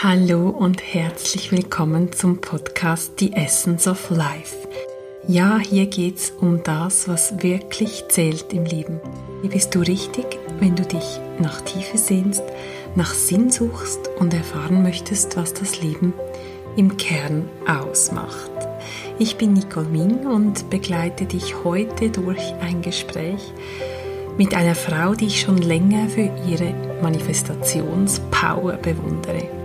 Hallo und herzlich willkommen zum Podcast The Essence of Life. Ja, hier geht's um das, was wirklich zählt im Leben. Hier bist du richtig, wenn du dich nach Tiefe sehnst, nach Sinn suchst und erfahren möchtest, was das Leben im Kern ausmacht. Ich bin Nicole Ming und begleite dich heute durch ein Gespräch mit einer Frau, die ich schon länger für ihre Manifestationspower bewundere.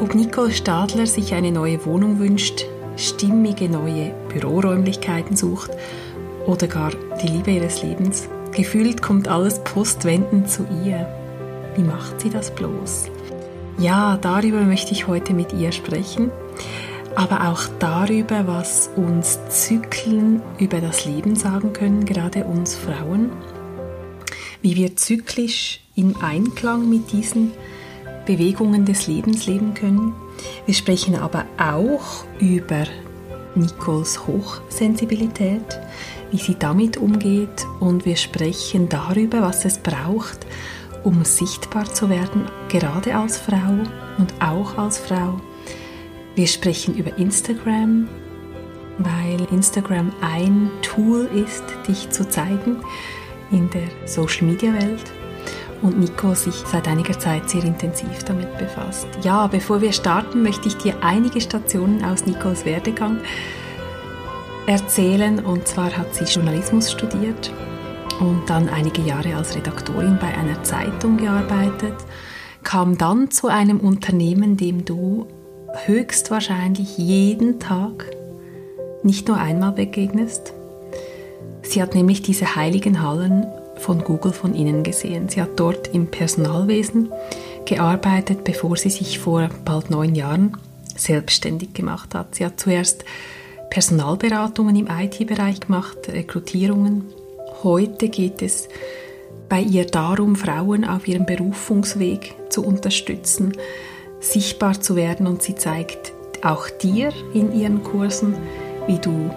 Ob Nicole Stadler sich eine neue Wohnung wünscht, stimmige neue Büroräumlichkeiten sucht oder gar die Liebe ihres Lebens, gefühlt kommt alles postwendend zu ihr. Wie macht sie das bloß? Ja, darüber möchte ich heute mit ihr sprechen, aber auch darüber, was uns Zyklen über das Leben sagen können, gerade uns Frauen, wie wir zyklisch im Einklang mit diesen Bewegungen des Lebens leben können. Wir sprechen aber auch über Nicoles Hochsensibilität, wie sie damit umgeht und wir sprechen darüber, was es braucht, um sichtbar zu werden, gerade als Frau und auch als Frau. Wir sprechen über Instagram, weil Instagram ein Tool ist, dich zu zeigen in der Social-Media-Welt und Nico sich seit einiger Zeit sehr intensiv damit befasst. Ja, bevor wir starten, möchte ich dir einige Stationen aus Nicos Werdegang erzählen. Und zwar hat sie Journalismus studiert und dann einige Jahre als Redaktorin bei einer Zeitung gearbeitet, kam dann zu einem Unternehmen, dem du höchstwahrscheinlich jeden Tag nicht nur einmal begegnest. Sie hat nämlich diese heiligen Hallen von Google von innen gesehen. Sie hat dort im Personalwesen gearbeitet, bevor sie sich vor bald neun Jahren selbstständig gemacht hat. Sie hat zuerst Personalberatungen im IT-Bereich gemacht, Rekrutierungen. Heute geht es bei ihr darum, Frauen auf ihrem Berufungsweg zu unterstützen, sichtbar zu werden und sie zeigt auch dir in ihren Kursen, wie du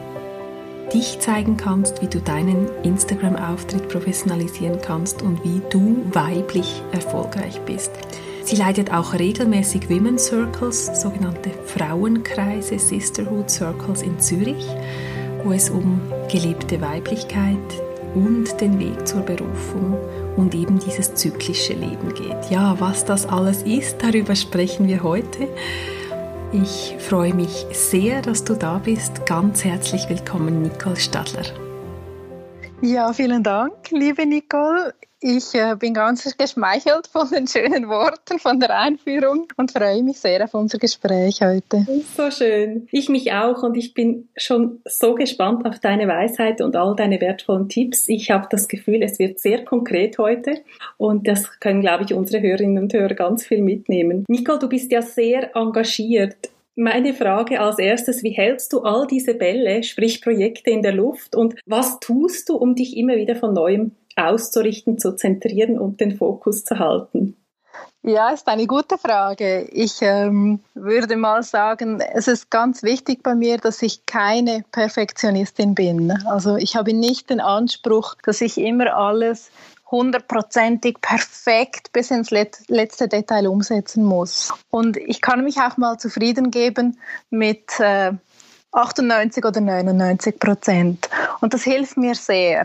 dich zeigen kannst, wie du deinen Instagram-Auftritt professionalisieren kannst und wie du weiblich erfolgreich bist. Sie leitet auch regelmäßig Women's Circles, sogenannte Frauenkreise, Sisterhood Circles in Zürich, wo es um gelebte Weiblichkeit und den Weg zur Berufung und eben dieses zyklische Leben geht. Ja, was das alles ist, darüber sprechen wir heute. Ich freue mich sehr, dass du da bist. Ganz herzlich willkommen, Nicole Stadler. Ja, vielen Dank, liebe Nicole. Ich äh, bin ganz geschmeichelt von den schönen Worten, von der Einführung und freue mich sehr auf unser Gespräch heute. So schön. Ich mich auch und ich bin schon so gespannt auf deine Weisheit und all deine wertvollen Tipps. Ich habe das Gefühl, es wird sehr konkret heute und das können, glaube ich, unsere Hörerinnen und Hörer ganz viel mitnehmen. Nicole, du bist ja sehr engagiert meine Frage als erstes, wie hältst du all diese Bälle, sprich Projekte in der Luft und was tust du, um dich immer wieder von neuem auszurichten, zu zentrieren und den Fokus zu halten? Ja, ist eine gute Frage. Ich ähm, würde mal sagen, es ist ganz wichtig bei mir, dass ich keine Perfektionistin bin. Also ich habe nicht den Anspruch, dass ich immer alles hundertprozentig perfekt bis ins letzte Detail umsetzen muss. Und ich kann mich auch mal zufrieden geben mit äh, 98 oder 99 Prozent. Und das hilft mir sehr.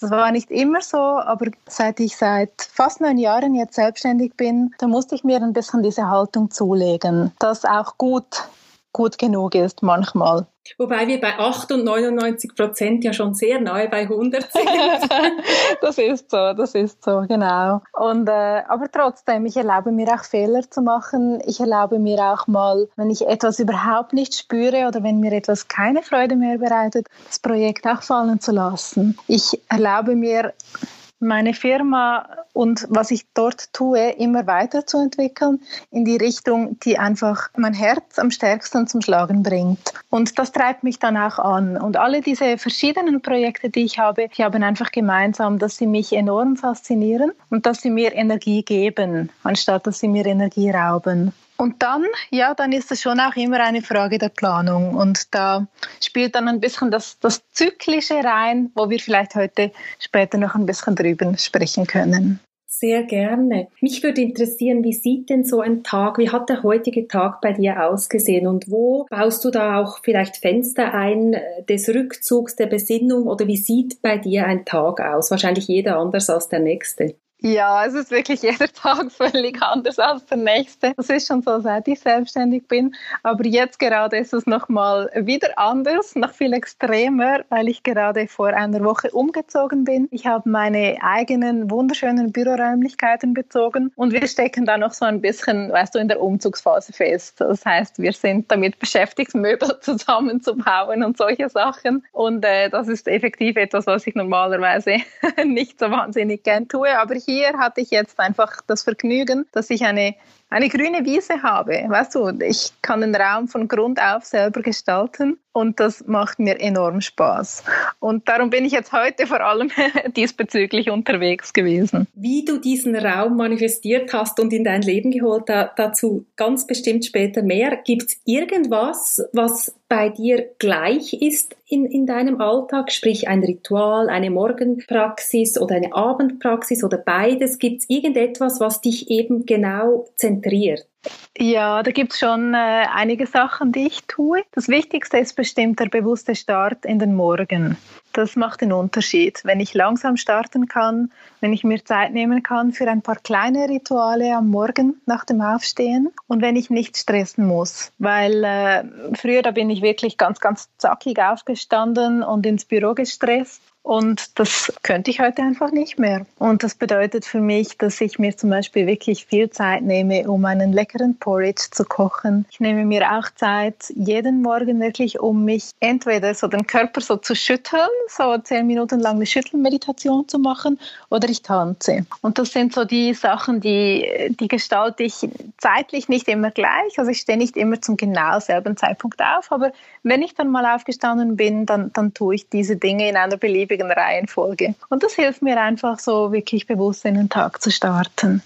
Das war nicht immer so, aber seit ich seit fast neun Jahren jetzt selbstständig bin, da musste ich mir ein bisschen diese Haltung zulegen, dass auch gut gut genug ist manchmal. Wobei wir bei 8 und 99 Prozent ja schon sehr nahe bei 100 sind. das ist so, das ist so, genau. Und, äh, aber trotzdem, ich erlaube mir auch Fehler zu machen. Ich erlaube mir auch mal, wenn ich etwas überhaupt nicht spüre oder wenn mir etwas keine Freude mehr bereitet, das Projekt auch fallen zu lassen. Ich erlaube mir meine Firma und was ich dort tue, immer weiterzuentwickeln in die Richtung, die einfach mein Herz am stärksten zum Schlagen bringt. Und das treibt mich dann auch an. Und alle diese verschiedenen Projekte, die ich habe, die haben einfach gemeinsam, dass sie mich enorm faszinieren und dass sie mir Energie geben, anstatt dass sie mir Energie rauben. Und dann, ja, dann ist es schon auch immer eine Frage der Planung. Und da spielt dann ein bisschen das, das Zyklische rein, wo wir vielleicht heute später noch ein bisschen drüber sprechen können. Sehr gerne. Mich würde interessieren, wie sieht denn so ein Tag, wie hat der heutige Tag bei dir ausgesehen und wo baust du da auch vielleicht Fenster ein äh, des Rückzugs, der Besinnung oder wie sieht bei dir ein Tag aus? Wahrscheinlich jeder anders als der nächste. Ja, es ist wirklich jeder Tag völlig anders als der nächste. Das ist schon so, seit ich selbstständig bin. Aber jetzt gerade ist es nochmal wieder anders, noch viel extremer, weil ich gerade vor einer Woche umgezogen bin. Ich habe meine eigenen wunderschönen Büroräumlichkeiten bezogen und wir stecken da noch so ein bisschen, weißt du, in der Umzugsphase fest. Das heißt, wir sind damit beschäftigt, Möbel zusammenzubauen und solche Sachen. Und äh, das ist effektiv etwas, was ich normalerweise nicht so wahnsinnig gern tue. Aber hier hier hatte ich jetzt einfach das Vergnügen, dass ich eine eine grüne Wiese habe. Weißt du, ich kann den Raum von Grund auf selber gestalten und das macht mir enorm Spaß. Und darum bin ich jetzt heute vor allem diesbezüglich unterwegs gewesen. Wie du diesen Raum manifestiert hast und in dein Leben geholt, dazu ganz bestimmt später mehr. Gibt es irgendwas, was bei dir gleich ist in, in deinem Alltag, sprich ein Ritual, eine Morgenpraxis oder eine Abendpraxis oder beides? Gibt es irgendetwas, was dich eben genau zentriert? Zentriert? Ja, da gibt es schon äh, einige Sachen, die ich tue. Das Wichtigste ist bestimmt der bewusste Start in den Morgen. Das macht den Unterschied. Wenn ich langsam starten kann, wenn ich mir Zeit nehmen kann für ein paar kleine Rituale am Morgen nach dem Aufstehen und wenn ich nicht stressen muss. Weil äh, früher, da bin ich wirklich ganz, ganz zackig aufgestanden und ins Büro gestresst. Und das könnte ich heute einfach nicht mehr. Und das bedeutet für mich, dass ich mir zum Beispiel wirklich viel Zeit nehme, um einen leckeren Porridge zu kochen. Ich nehme mir auch Zeit jeden Morgen wirklich, um mich entweder so den Körper so zu schütteln, so zehn Minuten lang eine Schüttelmeditation zu machen, oder ich tanze. Und das sind so die Sachen, die, die gestalte ich zeitlich nicht immer gleich. Also ich stehe nicht immer zum genau selben Zeitpunkt auf, aber wenn ich dann mal aufgestanden bin, dann, dann tue ich diese Dinge in einer beliebigen beliebigen Reihenfolge. Und das hilft mir einfach so wirklich bewusst in den Tag zu starten.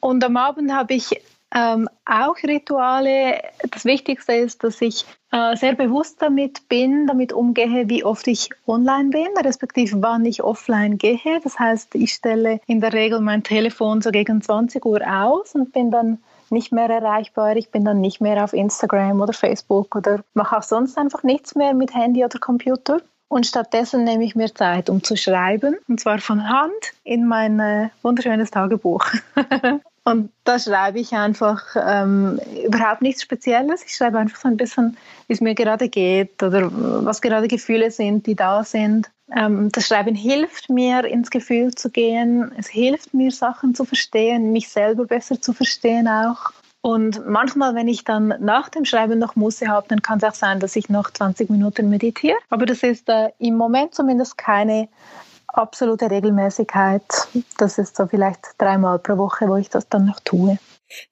Und am Abend habe ich ähm, auch Rituale. Das Wichtigste ist, dass ich äh, sehr bewusst damit bin, damit umgehe, wie oft ich online bin, respektive wann ich offline gehe. Das heißt, ich stelle in der Regel mein Telefon so gegen 20 Uhr aus und bin dann nicht mehr erreichbar. Ich bin dann nicht mehr auf Instagram oder Facebook oder mache auch sonst einfach nichts mehr mit Handy oder Computer. Und stattdessen nehme ich mir Zeit, um zu schreiben, und zwar von Hand in mein äh, wunderschönes Tagebuch. und da schreibe ich einfach ähm, überhaupt nichts Spezielles. Ich schreibe einfach so ein bisschen, wie es mir gerade geht oder was gerade Gefühle sind, die da sind. Ähm, das Schreiben hilft mir, ins Gefühl zu gehen. Es hilft mir, Sachen zu verstehen, mich selber besser zu verstehen auch. Und manchmal, wenn ich dann nach dem Schreiben noch Muße habe, dann kann es auch sein, dass ich noch 20 Minuten meditiere. Aber das ist äh, im Moment zumindest keine absolute Regelmäßigkeit. Das ist so vielleicht dreimal pro Woche, wo ich das dann noch tue.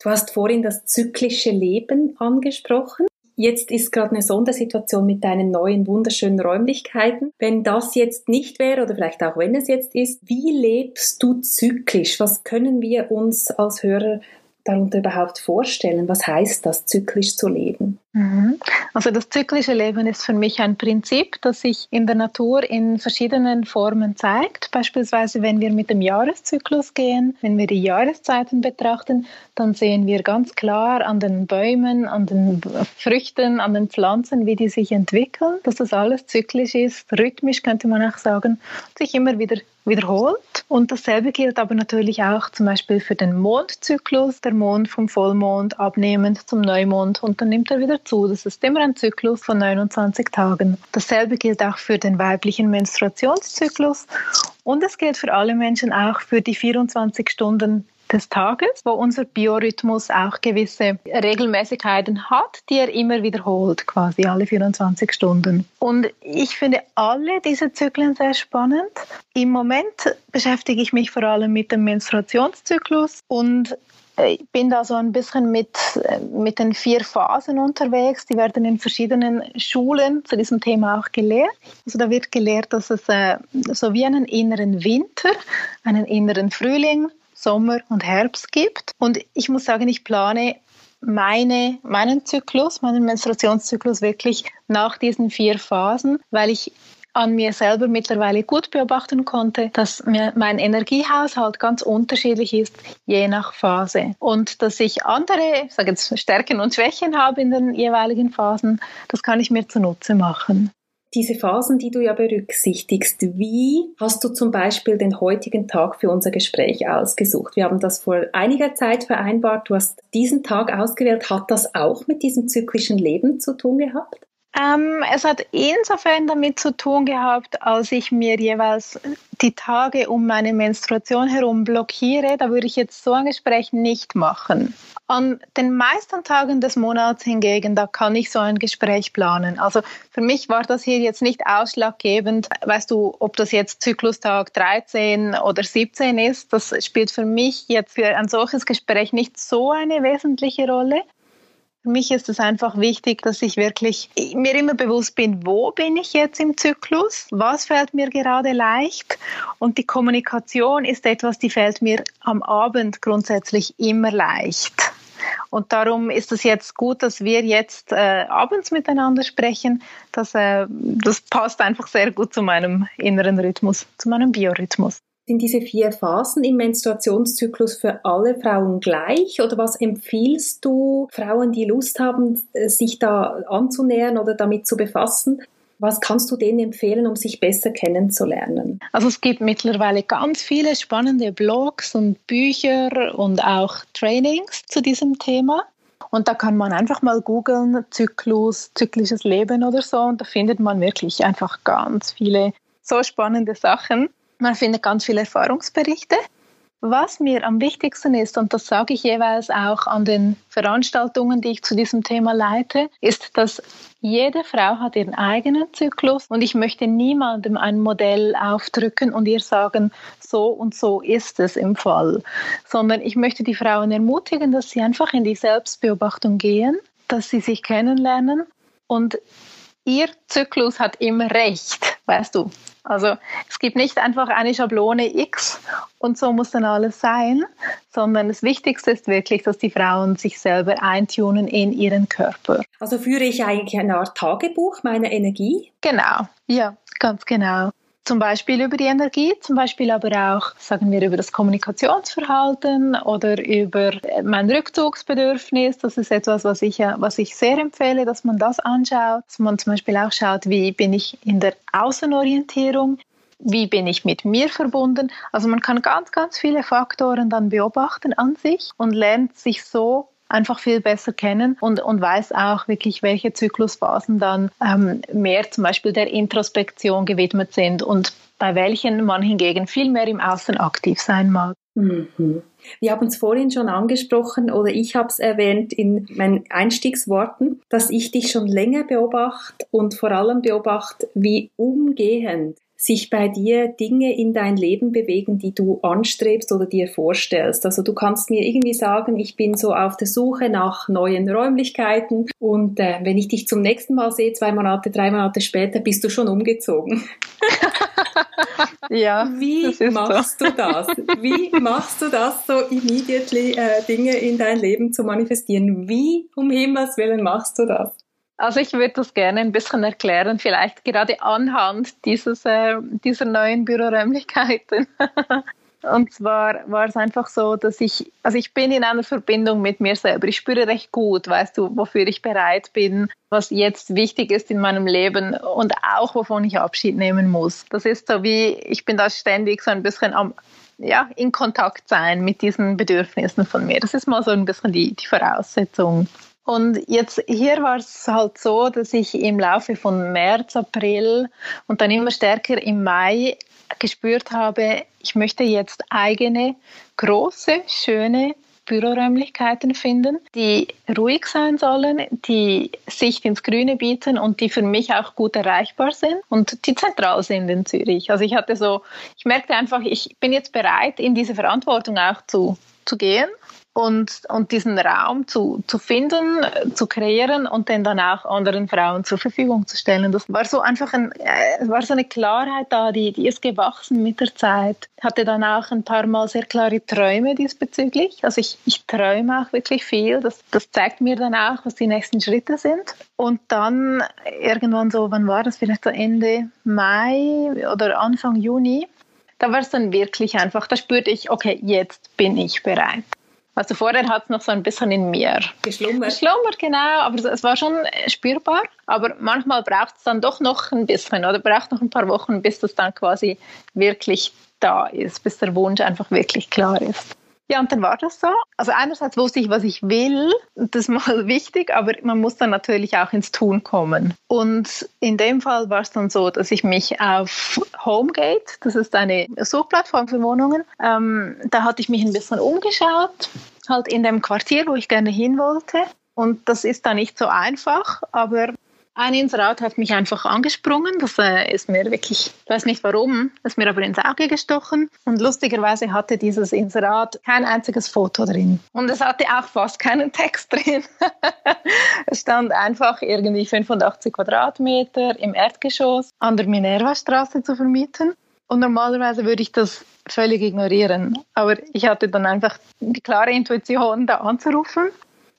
Du hast vorhin das zyklische Leben angesprochen. Jetzt ist gerade eine Sondersituation mit deinen neuen wunderschönen Räumlichkeiten. Wenn das jetzt nicht wäre oder vielleicht auch wenn es jetzt ist, wie lebst du zyklisch? Was können wir uns als Hörer darunter überhaupt vorstellen? Was heißt das, zyklisch zu leben? Mhm. Also das zyklische Leben ist für mich ein Prinzip, das sich in der Natur in verschiedenen Formen zeigt. Beispielsweise, wenn wir mit dem Jahreszyklus gehen, wenn wir die Jahreszeiten betrachten, dann sehen wir ganz klar an den Bäumen, an den Früchten, an den Pflanzen, wie die sich entwickeln, dass das alles zyklisch ist, rhythmisch könnte man auch sagen, sich immer wieder wiederholt. Und dasselbe gilt aber natürlich auch zum Beispiel für den Mondzyklus, der Mond vom Vollmond abnehmend zum Neumond und dann nimmt er wieder zu. Das ist immer ein Zyklus von 29 Tagen. Dasselbe gilt auch für den weiblichen Menstruationszyklus und es gilt für alle Menschen auch für die 24 Stunden des Tages, wo unser Biorhythmus auch gewisse Regelmäßigkeiten hat, die er immer wiederholt, quasi alle 24 Stunden. Und ich finde alle diese Zyklen sehr spannend. Im Moment beschäftige ich mich vor allem mit dem Menstruationszyklus und ich bin da so ein bisschen mit, mit den vier Phasen unterwegs. Die werden in verschiedenen Schulen zu diesem Thema auch gelehrt. Also da wird gelehrt, dass es äh, so wie einen inneren Winter, einen inneren Frühling, Sommer und Herbst gibt. Und ich muss sagen, ich plane meine, meinen Zyklus, meinen Menstruationszyklus wirklich nach diesen vier Phasen, weil ich an mir selber mittlerweile gut beobachten konnte, dass mir mein Energiehaushalt ganz unterschiedlich ist, je nach Phase. Und dass ich andere, ich sage jetzt Stärken und Schwächen habe in den jeweiligen Phasen, das kann ich mir zunutze machen diese Phasen, die du ja berücksichtigst, wie hast du zum Beispiel den heutigen Tag für unser Gespräch ausgesucht? Wir haben das vor einiger Zeit vereinbart. Du hast diesen Tag ausgewählt. Hat das auch mit diesem zyklischen Leben zu tun gehabt? Ähm, es hat insofern damit zu tun gehabt, als ich mir jeweils die Tage um meine Menstruation herum blockiere. Da würde ich jetzt so ein Gespräch nicht machen. An den meisten Tagen des Monats hingegen, da kann ich so ein Gespräch planen. Also für mich war das hier jetzt nicht ausschlaggebend, weißt du, ob das jetzt Zyklustag 13 oder 17 ist. Das spielt für mich jetzt für ein solches Gespräch nicht so eine wesentliche Rolle. Für mich ist es einfach wichtig, dass ich wirklich mir immer bewusst bin, wo bin ich jetzt im Zyklus, was fällt mir gerade leicht und die Kommunikation ist etwas, die fällt mir am Abend grundsätzlich immer leicht. Und darum ist es jetzt gut, dass wir jetzt äh, abends miteinander sprechen. Das, äh, das passt einfach sehr gut zu meinem inneren Rhythmus, zu meinem Biorhythmus. Sind diese vier Phasen im Menstruationszyklus für alle Frauen gleich oder was empfiehlst du Frauen, die Lust haben, sich da anzunähern oder damit zu befassen? Was kannst du denen empfehlen, um sich besser kennenzulernen? Also es gibt mittlerweile ganz viele spannende Blogs und Bücher und auch Trainings zu diesem Thema. Und da kann man einfach mal googeln, Zyklus, zyklisches Leben oder so. Und da findet man wirklich einfach ganz viele so spannende Sachen. Man findet ganz viele Erfahrungsberichte. Was mir am wichtigsten ist, und das sage ich jeweils auch an den Veranstaltungen, die ich zu diesem Thema leite, ist, dass jede Frau hat ihren eigenen Zyklus und ich möchte niemandem ein Modell aufdrücken und ihr sagen, so und so ist es im Fall, sondern ich möchte die Frauen ermutigen, dass sie einfach in die Selbstbeobachtung gehen, dass sie sich kennenlernen und ihr Zyklus hat immer recht, weißt du. Also es gibt nicht einfach eine Schablone X und so muss dann alles sein, sondern das Wichtigste ist wirklich, dass die Frauen sich selber eintunen in ihren Körper. Also führe ich eigentlich eine Art Tagebuch meiner Energie? Genau, ja, ganz genau. Zum Beispiel über die Energie, zum Beispiel aber auch, sagen wir, über das Kommunikationsverhalten oder über äh, mein Rückzugsbedürfnis. Das ist etwas, was ich, was ich sehr empfehle, dass man das anschaut. Dass man zum Beispiel auch schaut, wie bin ich in der Außenorientierung, wie bin ich mit mir verbunden. Also man kann ganz, ganz viele Faktoren dann beobachten an sich und lernt sich so einfach viel besser kennen und, und weiß auch wirklich, welche Zyklusphasen dann ähm, mehr zum Beispiel der Introspektion gewidmet sind und bei welchen man hingegen viel mehr im Außen aktiv sein mag. Mhm. Wir haben es vorhin schon angesprochen oder ich habe es erwähnt in meinen Einstiegsworten, dass ich dich schon länger beobachte und vor allem beobachte, wie umgehend sich bei dir Dinge in dein Leben bewegen, die du anstrebst oder dir vorstellst. Also du kannst mir irgendwie sagen, ich bin so auf der Suche nach neuen Räumlichkeiten und äh, wenn ich dich zum nächsten Mal sehe, zwei Monate, drei Monate später, bist du schon umgezogen. ja. Wie machst so. du das? Wie machst du das, so immediately äh, Dinge in dein Leben zu manifestieren? Wie um Himmels Willen machst du das? Also ich würde das gerne ein bisschen erklären, vielleicht gerade anhand dieses, äh, dieser neuen Büroräumlichkeiten. Und zwar war es einfach so, dass ich, also ich bin in einer Verbindung mit mir selber. Ich spüre recht gut, weißt du, wofür ich bereit bin, was jetzt wichtig ist in meinem Leben und auch wovon ich Abschied nehmen muss. Das ist so wie, ich bin da ständig so ein bisschen am, ja, in Kontakt sein mit diesen Bedürfnissen von mir. Das ist mal so ein bisschen die, die Voraussetzung. Und jetzt hier war es halt so, dass ich im Laufe von März, April und dann immer stärker im Mai gespürt habe, ich möchte jetzt eigene, große, schöne Büroräumlichkeiten finden, die ruhig sein sollen, die Sicht ins Grüne bieten und die für mich auch gut erreichbar sind und die zentral sind in Zürich. Also ich hatte so, ich merkte einfach, ich bin jetzt bereit, in diese Verantwortung auch zu, zu gehen und, und diesen Raum zu, zu finden, zu kreieren und den dann auch anderen Frauen zur Verfügung zu stellen. Das war so einfach ein, äh, war so eine Klarheit da, die, die ist gewachsen mit der Zeit. Hatte dann auch ein paar Mal sehr klare Träume diesbezüglich. Also ich, ich träume auch wirklich viel. Das, das zeigt mir dann auch, was die nächsten Schritte sind. Und dann irgendwann so, wann war das? Vielleicht so Ende Mai oder Anfang Juni. Da war es dann wirklich einfach, da spürte ich, okay, jetzt bin ich bereit. Also vorher hat es noch so ein bisschen in mir geschlummert. Geschlummert, genau. Aber es war schon spürbar. Aber manchmal braucht es dann doch noch ein bisschen oder braucht noch ein paar Wochen, bis das dann quasi wirklich da ist, bis der Wunsch einfach wirklich klar ist. Ja, und dann war das so. Also einerseits wusste ich, was ich will, das ist mal wichtig, aber man muss dann natürlich auch ins Tun kommen. Und in dem Fall war es dann so, dass ich mich auf Homegate, das ist eine Suchplattform für Wohnungen, ähm, da hatte ich mich ein bisschen umgeschaut, halt in dem Quartier, wo ich gerne hin wollte. Und das ist da nicht so einfach, aber ein Inserat hat mich einfach angesprungen. Das äh, ist mir wirklich, ich weiß nicht warum, ist mir aber ins Auge gestochen. Und lustigerweise hatte dieses Inserat kein einziges Foto drin. Und es hatte auch fast keinen Text drin. es stand einfach irgendwie 85 Quadratmeter im Erdgeschoss an der Minerva-Straße zu vermieten. Und normalerweise würde ich das völlig ignorieren. Aber ich hatte dann einfach die klare Intuition, da anzurufen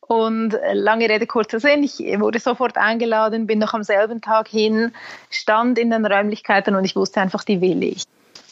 und äh, lange Rede, kurzer Sinn, ich wurde sofort eingeladen, bin noch am selben Tag hin, stand in den Räumlichkeiten und ich wusste einfach, die will ich.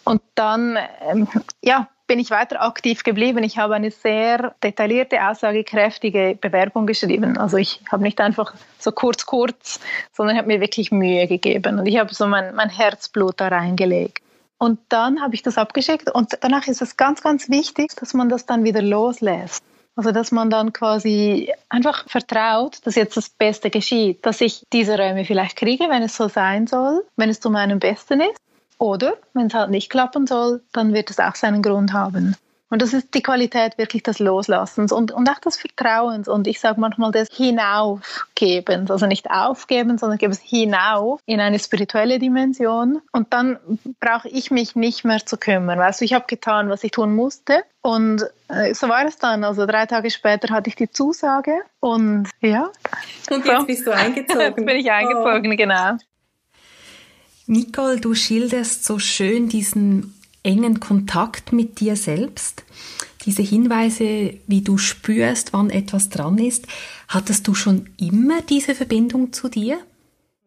Und dann, ähm, ja, bin ich weiter aktiv geblieben. Ich habe eine sehr detaillierte, aussagekräftige Bewerbung geschrieben. Also ich habe nicht einfach so kurz, kurz, sondern habe mir wirklich Mühe gegeben. Und ich habe so mein, mein Herzblut da reingelegt. Und dann habe ich das abgeschickt und danach ist es ganz, ganz wichtig, dass man das dann wieder loslässt. Also, dass man dann quasi einfach vertraut, dass jetzt das Beste geschieht, dass ich diese Räume vielleicht kriege, wenn es so sein soll, wenn es zu meinem Besten ist. Oder wenn es halt nicht klappen soll, dann wird es auch seinen Grund haben. Und das ist die Qualität wirklich des Loslassens und, und auch des Vertrauens und ich sage manchmal des Hinaufgebens, also nicht aufgeben, sondern gebe es hinauf in eine spirituelle Dimension und dann brauche ich mich nicht mehr zu kümmern. Weißt du, ich habe getan, was ich tun musste und äh, so war es dann. Also drei Tage später hatte ich die Zusage und ja. Und jetzt so. bist du eingezogen. jetzt bin ich eingezogen, oh. genau. Nicole, du schilderst so schön diesen engen Kontakt mit dir selbst. Diese Hinweise, wie du spürst, wann etwas dran ist, hattest du schon immer diese Verbindung zu dir?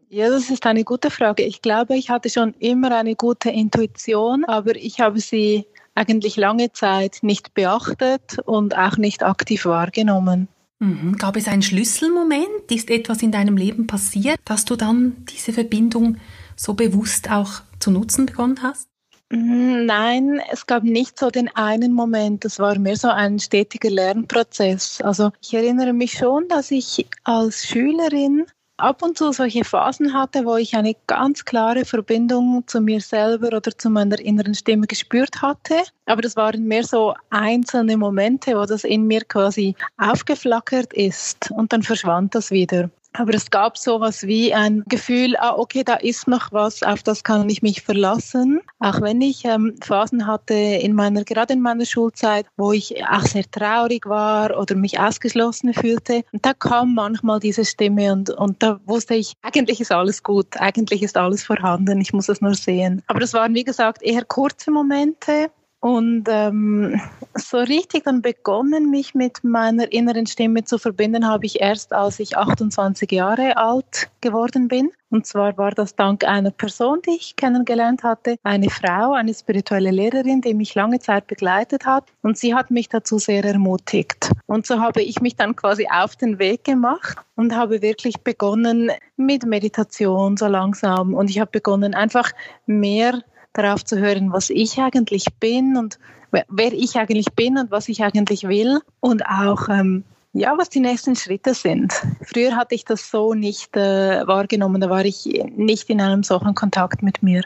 Ja, das ist eine gute Frage. Ich glaube, ich hatte schon immer eine gute Intuition, aber ich habe sie eigentlich lange Zeit nicht beachtet und auch nicht aktiv wahrgenommen. Mhm. Gab es einen Schlüsselmoment? Ist etwas in deinem Leben passiert, dass du dann diese Verbindung so bewusst auch zu nutzen begonnen hast? Mm, nein, es gab nicht so den einen Moment. Es war mehr so ein stetiger Lernprozess. Also ich erinnere mich schon, dass ich als Schülerin ab und zu solche Phasen hatte, wo ich eine ganz klare Verbindung zu mir selber oder zu meiner inneren Stimme gespürt hatte. Aber das waren mehr so einzelne Momente, wo das in mir quasi aufgeflackert ist und dann verschwand das wieder. Aber es gab sowas wie ein Gefühl, ah, okay, da ist noch was, auf das kann ich mich verlassen. Auch wenn ich ähm, Phasen hatte in meiner, gerade in meiner Schulzeit, wo ich auch sehr traurig war oder mich ausgeschlossen fühlte. Und da kam manchmal diese Stimme und, und da wusste ich, eigentlich ist alles gut, eigentlich ist alles vorhanden, ich muss es nur sehen. Aber das waren, wie gesagt, eher kurze Momente. Und ähm, so richtig dann begonnen, mich mit meiner inneren Stimme zu verbinden, habe ich erst, als ich 28 Jahre alt geworden bin. Und zwar war das dank einer Person, die ich kennengelernt hatte, eine Frau, eine spirituelle Lehrerin, die mich lange Zeit begleitet hat. Und sie hat mich dazu sehr ermutigt. Und so habe ich mich dann quasi auf den Weg gemacht und habe wirklich begonnen mit Meditation so langsam. Und ich habe begonnen, einfach mehr darauf zu hören, was ich eigentlich bin und wer ich eigentlich bin und was ich eigentlich will und auch ähm, ja, was die nächsten Schritte sind. Früher hatte ich das so nicht äh, wahrgenommen, da war ich nicht in einem solchen Kontakt mit mir.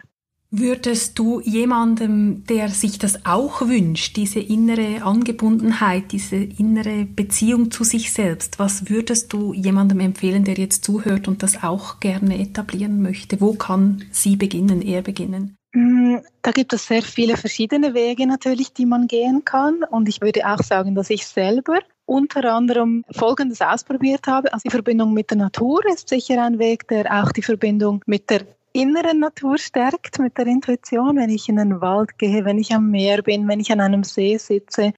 Würdest du jemandem, der sich das auch wünscht, diese innere Angebundenheit, diese innere Beziehung zu sich selbst, was würdest du jemandem empfehlen, der jetzt zuhört und das auch gerne etablieren möchte? Wo kann sie beginnen, er beginnen? Mm, da gibt es sehr viele verschiedene Wege natürlich, die man gehen kann. Und ich würde auch sagen, dass ich selber unter anderem Folgendes ausprobiert habe. Also die Verbindung mit der Natur ist sicher ein Weg, der auch die Verbindung mit der inneren Natur stärkt, mit der Intuition, wenn ich in den Wald gehe, wenn ich am Meer bin, wenn ich an einem See sitze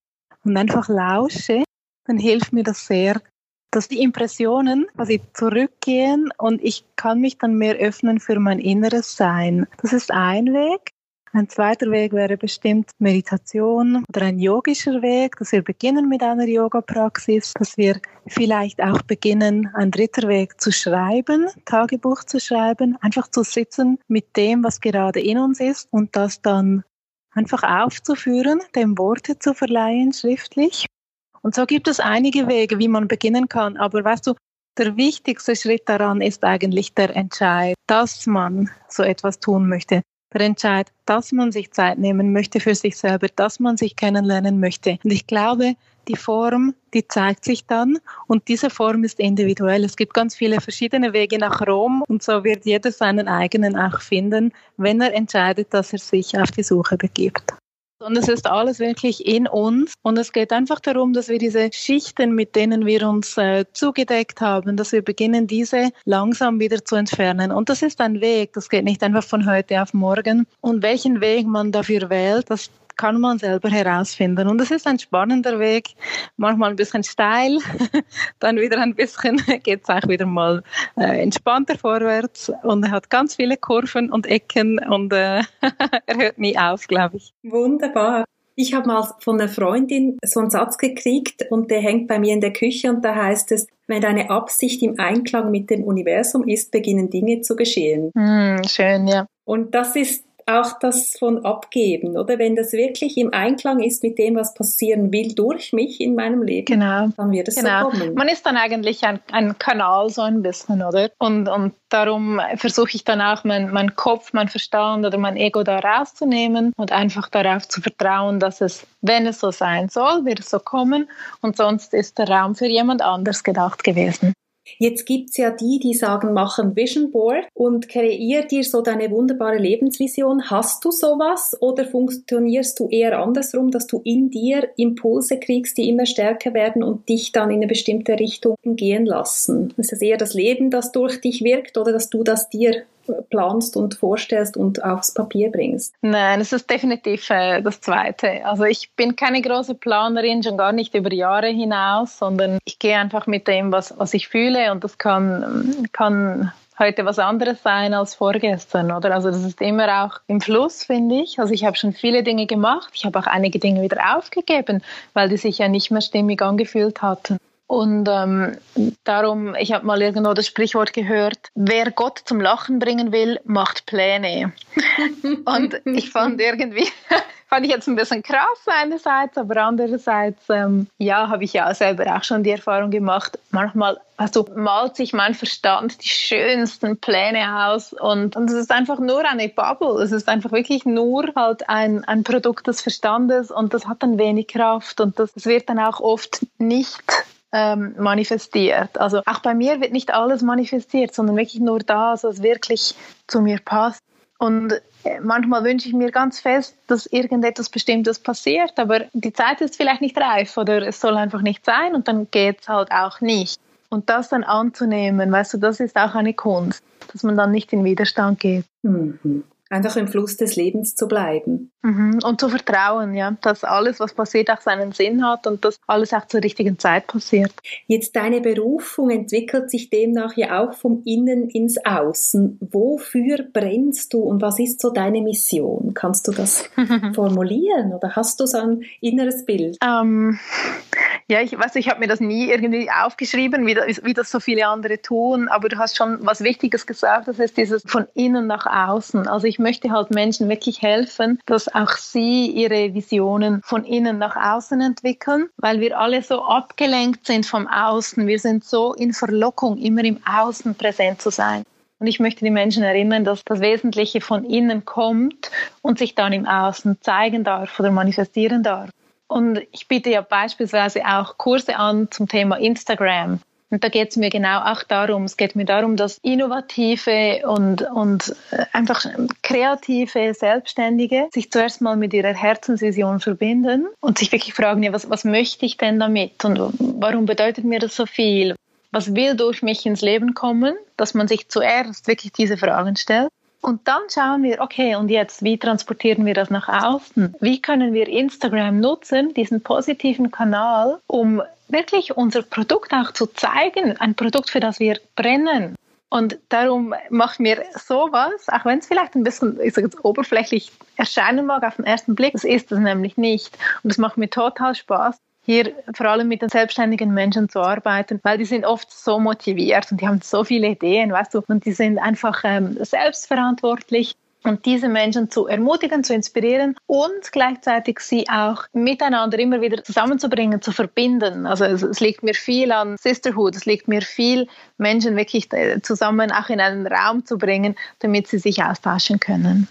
und einfach lausche, dann hilft mir das sehr, dass die Impressionen quasi zurückgehen und ich kann mich dann mehr öffnen für mein inneres Sein. Das ist ein Weg. Ein zweiter Weg wäre bestimmt Meditation oder ein yogischer Weg, dass wir beginnen mit einer Yoga-Praxis, dass wir vielleicht auch beginnen, ein dritter Weg zu schreiben, Tagebuch zu schreiben, einfach zu sitzen mit dem, was gerade in uns ist und das dann einfach aufzuführen, dem Worte zu verleihen, schriftlich. Und so gibt es einige Wege, wie man beginnen kann. Aber weißt du, der wichtigste Schritt daran ist eigentlich der Entscheid, dass man so etwas tun möchte. Der Entscheid, dass man sich Zeit nehmen möchte für sich selber, dass man sich kennenlernen möchte. Und ich glaube, die Form, die zeigt sich dann und diese Form ist individuell. Es gibt ganz viele verschiedene Wege nach Rom und so wird jeder seinen eigenen auch finden, wenn er entscheidet, dass er sich auf die Suche begibt. Und es ist alles wirklich in uns. Und es geht einfach darum, dass wir diese Schichten, mit denen wir uns äh, zugedeckt haben, dass wir beginnen, diese langsam wieder zu entfernen. Und das ist ein Weg. Das geht nicht einfach von heute auf morgen. Und welchen Weg man dafür wählt, das kann man selber herausfinden. Und es ist ein spannender Weg, manchmal ein bisschen steil, dann wieder ein bisschen geht es auch wieder mal äh, entspannter vorwärts und er hat ganz viele Kurven und Ecken und äh, er hört nie auf, glaube ich. Wunderbar. Ich habe mal von einer Freundin so einen Satz gekriegt und der hängt bei mir in der Küche und da heißt es, wenn deine Absicht im Einklang mit dem Universum ist, beginnen Dinge zu geschehen. Mm, schön, ja. Und das ist auch das von abgeben, oder? Wenn das wirklich im Einklang ist mit dem, was passieren will durch mich in meinem Leben, genau. dann wird es genau. so kommen. Man ist dann eigentlich ein, ein Kanal so ein bisschen, oder? Und, und darum versuche ich dann auch mein, mein Kopf, mein Verstand oder mein Ego da rauszunehmen und einfach darauf zu vertrauen, dass es, wenn es so sein soll, wird es so kommen und sonst ist der Raum für jemand anders gedacht gewesen. Jetzt gibt's ja die, die sagen, mach ein Vision Board und kreier dir so deine wunderbare Lebensvision. Hast du sowas oder funktionierst du eher andersrum, dass du in dir Impulse kriegst, die immer stärker werden und dich dann in eine bestimmte Richtung gehen lassen? Ist es eher das Leben, das durch dich wirkt oder dass du das dir planst und vorstellst und aufs Papier bringst? Nein, es ist definitiv äh, das Zweite. Also ich bin keine große Planerin, schon gar nicht über Jahre hinaus, sondern ich gehe einfach mit dem, was, was ich fühle und das kann, kann heute was anderes sein als vorgestern, oder? Also das ist immer auch im Fluss, finde ich. Also ich habe schon viele Dinge gemacht. Ich habe auch einige Dinge wieder aufgegeben, weil die sich ja nicht mehr stimmig angefühlt hatten. Und ähm, darum, ich habe mal irgendwo das Sprichwort gehört, wer Gott zum Lachen bringen will, macht Pläne. und ich fand irgendwie, fand ich jetzt ein bisschen krass einerseits, aber andererseits, ähm, ja, habe ich ja selber auch schon die Erfahrung gemacht, manchmal also malt sich mein Verstand die schönsten Pläne aus und, und es ist einfach nur eine Bubble. Es ist einfach wirklich nur halt ein, ein Produkt des Verstandes und das hat dann wenig Kraft und das, das wird dann auch oft nicht ähm, manifestiert. Also auch bei mir wird nicht alles manifestiert, sondern wirklich nur das, was wirklich zu mir passt. Und äh, manchmal wünsche ich mir ganz fest, dass irgendetwas Bestimmtes passiert, aber die Zeit ist vielleicht nicht reif oder es soll einfach nicht sein und dann geht es halt auch nicht. Und das dann anzunehmen, weißt du, das ist auch eine Kunst, dass man dann nicht in Widerstand geht. Mhm einfach im Fluss des Lebens zu bleiben. Mhm. Und zu vertrauen, ja, dass alles, was passiert, auch seinen Sinn hat und dass alles auch zur richtigen Zeit passiert. Jetzt deine Berufung entwickelt sich demnach ja auch vom Innen ins Außen. Wofür brennst du und was ist so deine Mission? Kannst du das formulieren oder hast du so ein inneres Bild? Ähm, ja, ich weiß, ich habe mir das nie irgendwie aufgeschrieben, wie das, wie das so viele andere tun, aber du hast schon was Wichtiges gesagt, das ist dieses von innen nach außen. Also ich möchte halt Menschen wirklich helfen, dass auch sie ihre Visionen von innen nach außen entwickeln, weil wir alle so abgelenkt sind vom Außen. Wir sind so in Verlockung, immer im Außen präsent zu sein. Und ich möchte die Menschen erinnern, dass das Wesentliche von innen kommt und sich dann im Außen zeigen darf oder manifestieren darf. Und ich biete ja beispielsweise auch Kurse an zum Thema Instagram. Und da geht es mir genau auch darum. Es geht mir darum, dass innovative und, und äh, einfach kreative Selbstständige sich zuerst mal mit ihrer Herzensvision verbinden und sich wirklich fragen, ja, was, was möchte ich denn damit und warum bedeutet mir das so viel? Was will durch mich ins Leben kommen? Dass man sich zuerst wirklich diese Fragen stellt. Und dann schauen wir, okay, und jetzt, wie transportieren wir das nach außen? Wie können wir Instagram nutzen, diesen positiven Kanal, um wirklich unser Produkt auch zu zeigen, ein Produkt, für das wir brennen. Und darum macht mir sowas, auch wenn es vielleicht ein bisschen ich sage jetzt, oberflächlich erscheinen mag auf den ersten Blick, das ist es nämlich nicht. Und es macht mir total Spaß, hier vor allem mit den selbstständigen Menschen zu arbeiten, weil die sind oft so motiviert und die haben so viele Ideen, weißt du, und die sind einfach ähm, selbstverantwortlich und diese Menschen zu ermutigen, zu inspirieren und gleichzeitig sie auch miteinander immer wieder zusammenzubringen, zu verbinden. Also es, es, liegt mir viel an Sisterhood, es liegt mir viel, Menschen wirklich äh, zusammen auch in einen Raum zu bringen, damit sie sich austauschen können.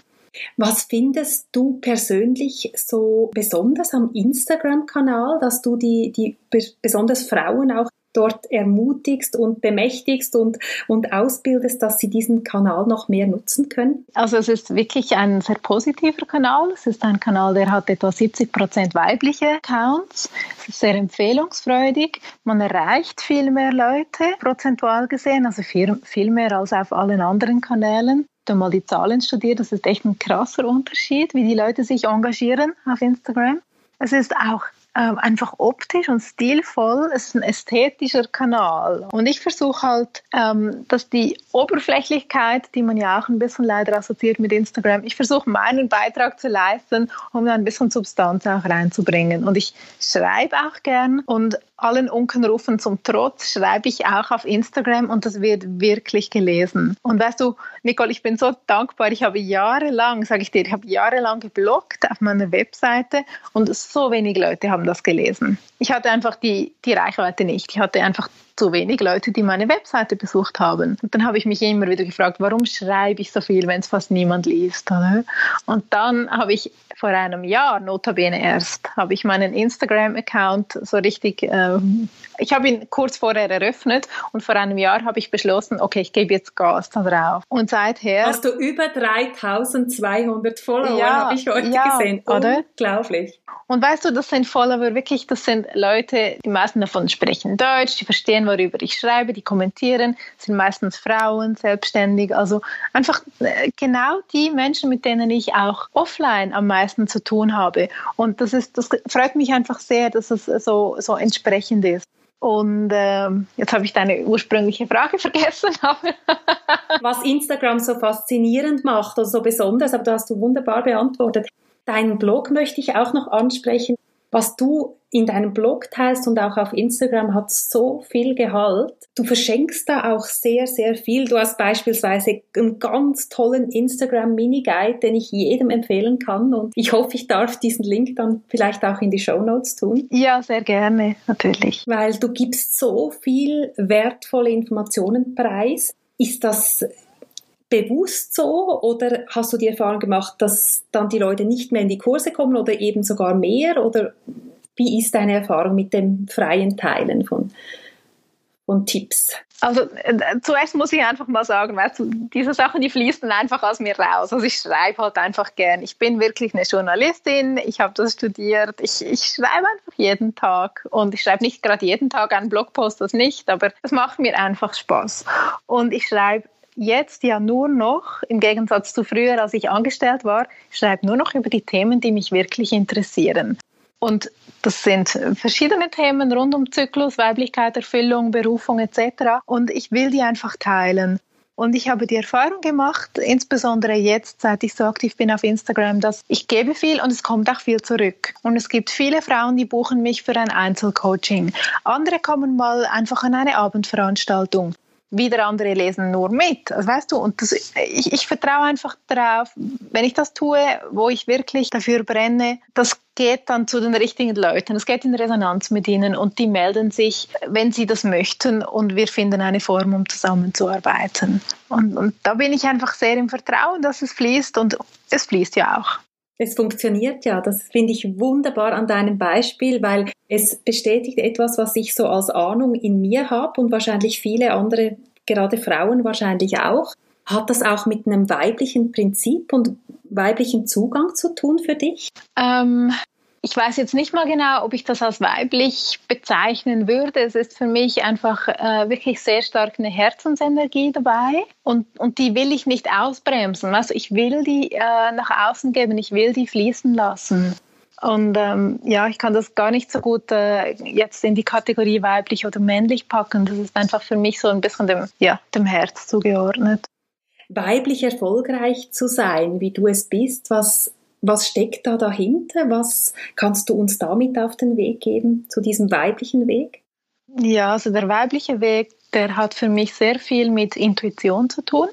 Was findest du persönlich so besonders am Instagram-Kanal, dass du die, die besonders Frauen auch dort ermutigst und bemächtigst und, und ausbildest, dass sie diesen Kanal noch mehr nutzen können? Also es ist wirklich ein sehr positiver Kanal. Es ist ein Kanal, der hat etwa 70 Prozent weibliche Accounts. Es ist sehr empfehlungsfreudig. Man erreicht viel mehr Leute, prozentual gesehen, also viel, viel mehr als auf allen anderen Kanälen mal die Zahlen studiert, das ist echt ein krasser Unterschied, wie die Leute sich engagieren auf Instagram. Es ist auch ähm, einfach optisch und stilvoll. Es ist ein ästhetischer Kanal. Und ich versuche halt, ähm, dass die Oberflächlichkeit, die man ja auch ein bisschen leider assoziiert mit Instagram, ich versuche meinen Beitrag zu leisten, um da ein bisschen Substanz auch reinzubringen. Und ich schreibe auch gern und allen Unkenrufen zum Trotz schreibe ich auch auf Instagram und das wird wirklich gelesen. Und weißt du, Nicole, ich bin so dankbar. Ich habe jahrelang, sage ich dir, ich habe jahrelang geblockt auf meiner Webseite und so wenig Leute haben das gelesen. Ich hatte einfach die, die Reichweite nicht. Ich hatte einfach zu wenig Leute, die meine Webseite besucht haben. Und dann habe ich mich immer wieder gefragt, warum schreibe ich so viel, wenn es fast niemand liest? Oder? Und dann habe ich vor einem Jahr, notabene erst, habe ich meinen Instagram-Account so richtig, äh, ich habe ihn kurz vorher eröffnet und vor einem Jahr habe ich beschlossen, okay, ich gebe jetzt Gas da drauf. Und seither... Hast du über 3200 Follower, ja, habe ich heute ja, gesehen. Oder? Unglaublich. Und weißt du, das sind Follower wirklich, das sind Leute, die meisten davon sprechen Deutsch, die verstehen, worüber ich schreibe, die kommentieren, sind meistens Frauen, selbstständig. Also einfach äh, genau die Menschen, mit denen ich auch offline am meisten zu tun habe. Und das ist, das freut mich einfach sehr, dass es so, so entsprechend ist. Und ähm, jetzt habe ich deine ursprüngliche Frage vergessen. Was Instagram so faszinierend macht oder so besonders, aber da hast du wunderbar beantwortet. Deinen Blog möchte ich auch noch ansprechen. Was du in deinem Blog teilst und auch auf Instagram hat so viel Gehalt. Du verschenkst da auch sehr, sehr viel. Du hast beispielsweise einen ganz tollen Instagram Mini-Guide, den ich jedem empfehlen kann. Und ich hoffe, ich darf diesen Link dann vielleicht auch in die Show Notes tun. Ja, sehr gerne, natürlich. Weil du gibst so viel wertvolle Informationen preis. Ist das bewusst so oder hast du die Erfahrung gemacht, dass dann die Leute nicht mehr in die Kurse kommen oder eben sogar mehr? Oder wie ist deine Erfahrung mit dem freien Teilen von, von Tipps? Also äh, zuerst muss ich einfach mal sagen, weißt du, diese Sachen, die fließen einfach aus mir raus. Also ich schreibe halt einfach gern. Ich bin wirklich eine Journalistin, ich habe das studiert, ich, ich schreibe einfach jeden Tag und ich schreibe nicht gerade jeden Tag einen Blogpost, das nicht, aber es macht mir einfach Spaß. Und ich schreibe jetzt ja nur noch, im Gegensatz zu früher, als ich angestellt war, schreibe nur noch über die Themen, die mich wirklich interessieren. Und das sind verschiedene Themen rund um Zyklus, Weiblichkeit, Erfüllung, Berufung etc. Und ich will die einfach teilen. Und ich habe die Erfahrung gemacht, insbesondere jetzt, seit ich so aktiv bin auf Instagram, dass ich gebe viel und es kommt auch viel zurück. Und es gibt viele Frauen, die buchen mich für ein Einzelcoaching. Andere kommen mal einfach an eine Abendveranstaltung wieder andere lesen nur mit. Also weißt du, und das, ich, ich vertraue einfach darauf, wenn ich das tue, wo ich wirklich dafür brenne, das geht dann zu den richtigen Leuten. Es geht in Resonanz mit ihnen und die melden sich, wenn sie das möchten und wir finden eine Form, um zusammenzuarbeiten. Und, und da bin ich einfach sehr im Vertrauen, dass es fließt und es fließt ja auch. Es funktioniert ja. Das finde ich wunderbar an deinem Beispiel, weil es bestätigt etwas, was ich so als Ahnung in mir habe und wahrscheinlich viele andere, gerade Frauen wahrscheinlich auch. Hat das auch mit einem weiblichen Prinzip und weiblichen Zugang zu tun für dich? Ähm, ich weiß jetzt nicht mal genau, ob ich das als weiblich bezeichnen würde. Es ist für mich einfach äh, wirklich sehr stark eine Herzensenergie dabei und, und die will ich nicht ausbremsen. Also ich will die äh, nach außen geben, ich will die fließen lassen. Und ähm, ja, ich kann das gar nicht so gut äh, jetzt in die Kategorie weiblich oder männlich packen. Das ist einfach für mich so ein bisschen dem, ja, dem Herz zugeordnet. Weiblich erfolgreich zu sein, wie du es bist, was was steckt da dahinter? Was kannst du uns damit auf den Weg geben, zu diesem weiblichen Weg? Ja, also der weibliche Weg, der hat für mich sehr viel mit Intuition zu tun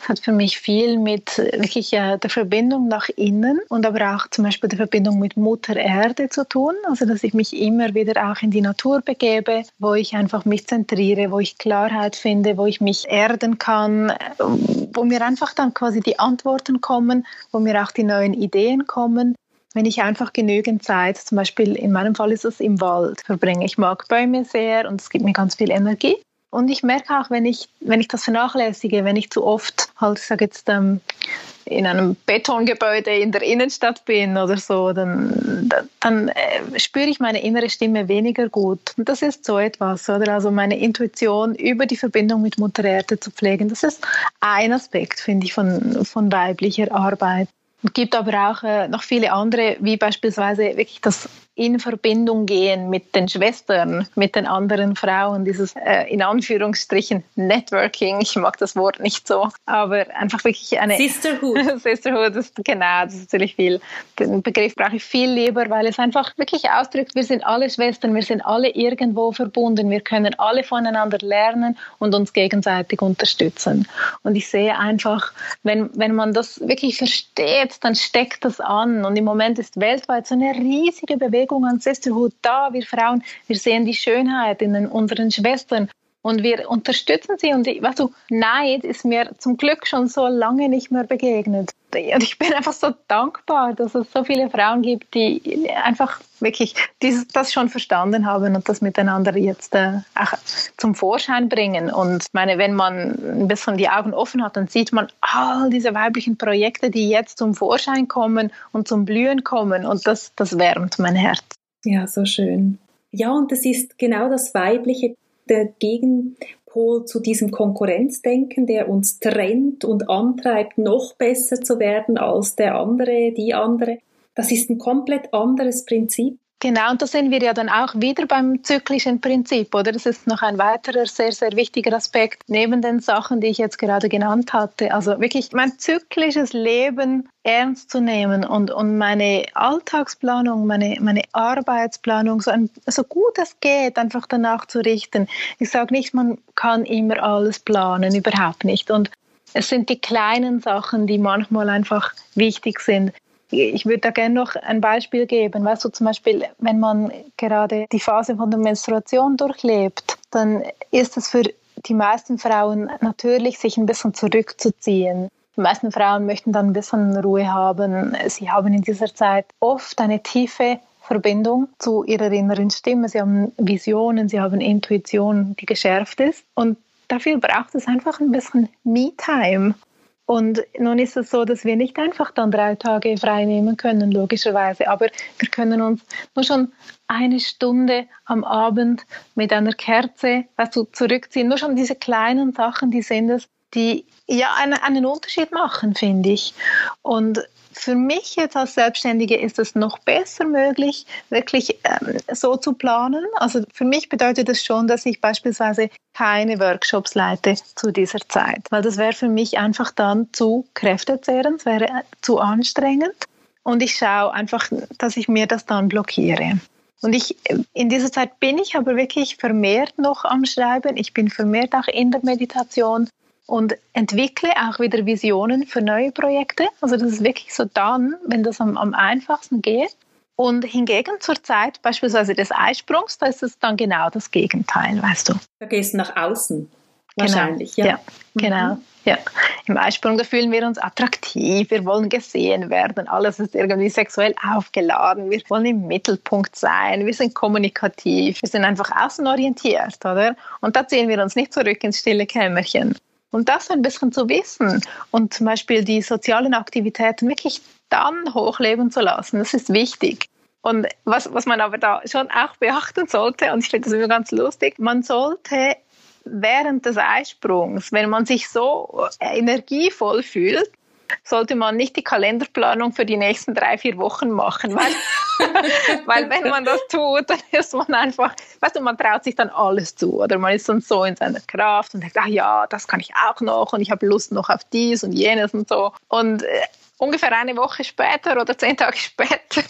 hat für mich viel mit wirklich äh, der Verbindung nach innen und aber auch zum Beispiel der Verbindung mit Mutter Erde zu tun. Also dass ich mich immer wieder auch in die Natur begebe, wo ich einfach mich zentriere, wo ich Klarheit finde, wo ich mich erden kann, wo mir einfach dann quasi die Antworten kommen, wo mir auch die neuen Ideen kommen wenn ich einfach genügend Zeit, zum Beispiel in meinem Fall ist es im Wald, verbringe. Ich mag Bäume sehr und es gibt mir ganz viel Energie. Und ich merke auch, wenn ich, wenn ich das vernachlässige, wenn ich zu oft halt, ich sage jetzt, ähm, in einem Betongebäude in der Innenstadt bin oder so, dann, dann äh, spüre ich meine innere Stimme weniger gut. Und das ist so etwas, oder? Also meine Intuition über die Verbindung mit Mutter Erde zu pflegen, das ist ein Aspekt, finde ich, von, von weiblicher Arbeit. Es gibt aber auch äh, noch viele andere, wie beispielsweise wirklich das in Verbindung gehen mit den Schwestern, mit den anderen Frauen, dieses äh, in Anführungsstrichen Networking, ich mag das Wort nicht so, aber einfach wirklich eine Sisterhood. Sisterhood, ist, genau, das ist natürlich viel. Den Begriff brauche ich viel lieber, weil es einfach wirklich ausdrückt, wir sind alle Schwestern, wir sind alle irgendwo verbunden, wir können alle voneinander lernen und uns gegenseitig unterstützen. Und ich sehe einfach, wenn, wenn man das wirklich versteht, dann steckt das an und im Moment ist weltweit so eine riesige Bewegung Bewegung an Sisterhood da. Wir Frauen, wir sehen die Schönheit in unseren Schwestern und wir unterstützen sie. Und weißt du, Neid ist mir zum Glück schon so lange nicht mehr begegnet. Und ich bin einfach so dankbar, dass es so viele Frauen gibt, die einfach wirklich dieses, das schon verstanden haben und das miteinander jetzt äh, auch zum Vorschein bringen. Und meine, wenn man ein bisschen die Augen offen hat, dann sieht man all diese weiblichen Projekte, die jetzt zum Vorschein kommen und zum Blühen kommen. Und das, das wärmt mein Herz. Ja, so schön. Ja, und es ist genau das Weibliche, der Gegenpol zu diesem Konkurrenzdenken, der uns trennt und antreibt, noch besser zu werden als der andere, die andere. Das ist ein komplett anderes Prinzip. Genau, und da sind wir ja dann auch wieder beim zyklischen Prinzip, oder? Das ist noch ein weiterer sehr, sehr wichtiger Aspekt neben den Sachen, die ich jetzt gerade genannt hatte. Also wirklich mein zyklisches Leben ernst zu nehmen und, und meine Alltagsplanung, meine, meine Arbeitsplanung so, ein, so gut es geht, einfach danach zu richten. Ich sage nicht, man kann immer alles planen, überhaupt nicht. Und es sind die kleinen Sachen, die manchmal einfach wichtig sind ich würde da gerne noch ein Beispiel geben. Weißt du, zum Beispiel, wenn man gerade die Phase von der Menstruation durchlebt, dann ist es für die meisten Frauen natürlich, sich ein bisschen zurückzuziehen. Die meisten Frauen möchten dann ein bisschen Ruhe haben. Sie haben in dieser Zeit oft eine tiefe Verbindung zu ihrer inneren Stimme. Sie haben Visionen, sie haben Intuition, die geschärft ist. Und dafür braucht es einfach ein bisschen Me-Time. Und nun ist es so, dass wir nicht einfach dann drei Tage frei nehmen können, logischerweise, aber wir können uns nur schon eine Stunde am Abend mit einer Kerze weißt du, zurückziehen. Nur schon diese kleinen Sachen, die sind es, die ja einen, einen Unterschied machen, finde ich. Und für mich jetzt als Selbstständige ist es noch besser möglich, wirklich ähm, so zu planen. Also für mich bedeutet das schon, dass ich beispielsweise keine Workshops leite zu dieser Zeit, weil das wäre für mich einfach dann zu kräftezehrend, wäre zu anstrengend. Und ich schaue einfach, dass ich mir das dann blockiere. Und ich, in dieser Zeit bin ich aber wirklich vermehrt noch am Schreiben. Ich bin vermehrt auch in der Meditation und entwickle auch wieder Visionen für neue Projekte. Also das ist wirklich so dann, wenn das am, am einfachsten geht. Und hingegen zur Zeit beispielsweise des Eisprungs, da ist es dann genau das Gegenteil, weißt du. Da gehst du nach außen. wahrscheinlich. Genau. Ja, ja genau. Mhm. Ja, im Eisprung, da fühlen wir uns attraktiv, wir wollen gesehen werden, alles ist irgendwie sexuell aufgeladen, wir wollen im Mittelpunkt sein, wir sind kommunikativ, wir sind einfach außenorientiert, oder? Und da ziehen wir uns nicht zurück ins stille Kämmerchen. Und das ein bisschen zu wissen und zum Beispiel die sozialen Aktivitäten wirklich dann hochleben zu lassen, das ist wichtig. Und was, was man aber da schon auch beachten sollte, und ich finde das immer ganz lustig, man sollte während des Eisprungs, wenn man sich so energievoll fühlt, sollte man nicht die Kalenderplanung für die nächsten drei, vier Wochen machen, weil, weil wenn man das tut, dann ist man einfach, weißt du, man traut sich dann alles zu oder man ist dann so in seiner Kraft und denkt, ach ja, das kann ich auch noch und ich habe Lust noch auf dies und jenes und so. Und äh, ungefähr eine Woche später oder zehn Tage später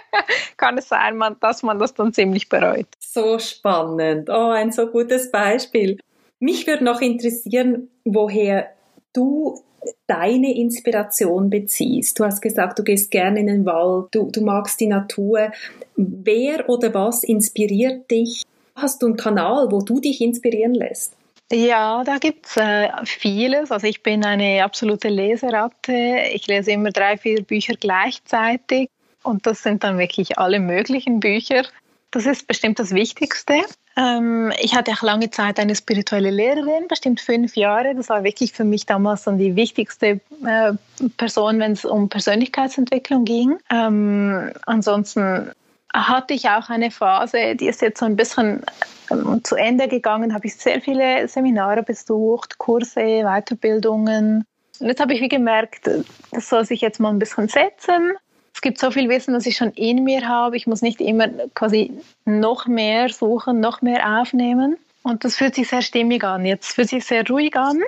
kann es sein, dass man das dann ziemlich bereut. So spannend. Oh, ein so gutes Beispiel. Mich würde noch interessieren, woher du deine Inspiration beziehst. Du hast gesagt, du gehst gerne in den Wald, du, du magst die Natur. Wer oder was inspiriert dich? Hast du einen Kanal, wo du dich inspirieren lässt? Ja, da gibt's äh, vieles. Also ich bin eine absolute Leseratte. Ich lese immer drei, vier Bücher gleichzeitig und das sind dann wirklich alle möglichen Bücher. Das ist bestimmt das Wichtigste. Ähm, ich hatte auch lange Zeit eine spirituelle Lehrerin, bestimmt fünf Jahre. Das war wirklich für mich damals dann die wichtigste äh, Person, wenn es um Persönlichkeitsentwicklung ging. Ähm, ansonsten hatte ich auch eine Phase, die ist jetzt so ein bisschen ähm, zu Ende gegangen, habe ich sehr viele Seminare besucht, Kurse, Weiterbildungen. Und jetzt habe ich wie gemerkt, das soll sich jetzt mal ein bisschen setzen. Es gibt so viel Wissen, das ich schon in mir habe. Ich muss nicht immer quasi noch mehr suchen, noch mehr aufnehmen. Und das fühlt sich sehr stimmig an. Jetzt fühlt sich sehr ruhig an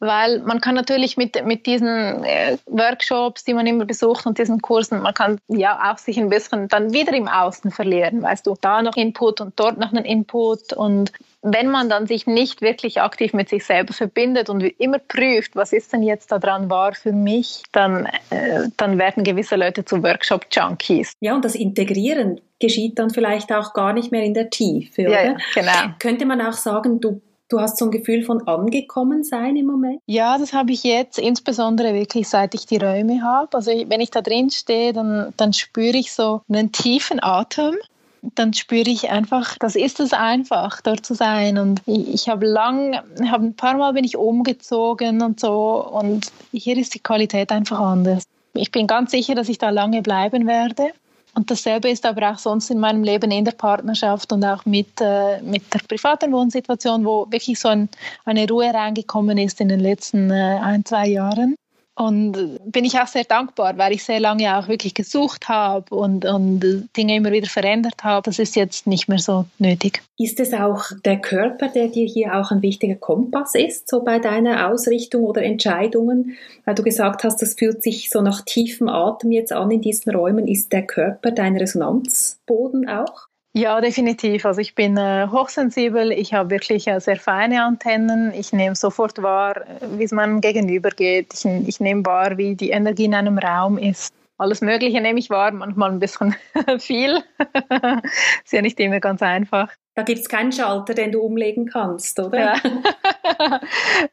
weil man kann natürlich mit, mit diesen äh, Workshops, die man immer besucht und diesen Kursen, man kann ja auch sich ein bisschen dann wieder im Außen verlieren, weißt du, da noch Input und dort noch einen Input und wenn man dann sich nicht wirklich aktiv mit sich selber verbindet und immer prüft, was ist denn jetzt daran wahr für mich, dann, äh, dann werden gewisse Leute zu Workshop-Junkies. Ja, und das Integrieren geschieht dann vielleicht auch gar nicht mehr in der Tiefe, oder? Ja, genau. Könnte man auch sagen, du Du hast so ein Gefühl von angekommen sein im Moment? Ja, das habe ich jetzt, insbesondere wirklich seit ich die Räume habe. Also wenn ich da drin stehe, dann, dann spüre ich so einen tiefen Atem. Dann spüre ich einfach, das ist es einfach, dort zu sein. Und ich, ich habe lang, habe ein paar Mal bin ich umgezogen und so. Und hier ist die Qualität einfach anders. Ich bin ganz sicher, dass ich da lange bleiben werde. Und dasselbe ist aber auch sonst in meinem Leben in der Partnerschaft und auch mit, äh, mit der privaten Wohnsituation, wo wirklich so ein, eine Ruhe reingekommen ist in den letzten äh, ein, zwei Jahren. Und bin ich auch sehr dankbar, weil ich sehr lange auch wirklich gesucht habe und, und Dinge immer wieder verändert habe. Das ist jetzt nicht mehr so nötig. Ist es auch der Körper, der dir hier auch ein wichtiger Kompass ist, so bei deiner Ausrichtung oder Entscheidungen? Weil du gesagt hast, das fühlt sich so nach tiefem Atem jetzt an in diesen Räumen. Ist der Körper dein Resonanzboden auch? Ja, definitiv. Also ich bin äh, hochsensibel, ich habe wirklich äh, sehr feine Antennen. Ich nehme sofort wahr, äh, wie es meinem Gegenüber geht. Ich, ich nehme wahr, wie die Energie in einem Raum ist. Alles Mögliche nehme ich wahr, manchmal ein bisschen viel. ist ja nicht immer ganz einfach. Da gibt es keinen Schalter, den du umlegen kannst, oder? Ja,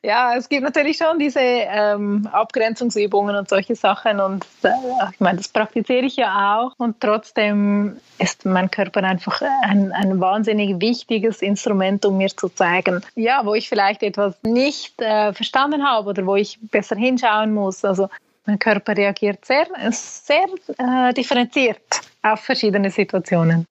ja es gibt natürlich schon diese ähm, Abgrenzungsübungen und solche Sachen und äh, ich meine, das praktiziere ich ja auch und trotzdem ist mein Körper einfach ein, ein wahnsinnig wichtiges Instrument, um mir zu zeigen, ja, wo ich vielleicht etwas nicht äh, verstanden habe oder wo ich besser hinschauen muss. Also mein Körper reagiert sehr, sehr äh, differenziert auf verschiedene Situationen.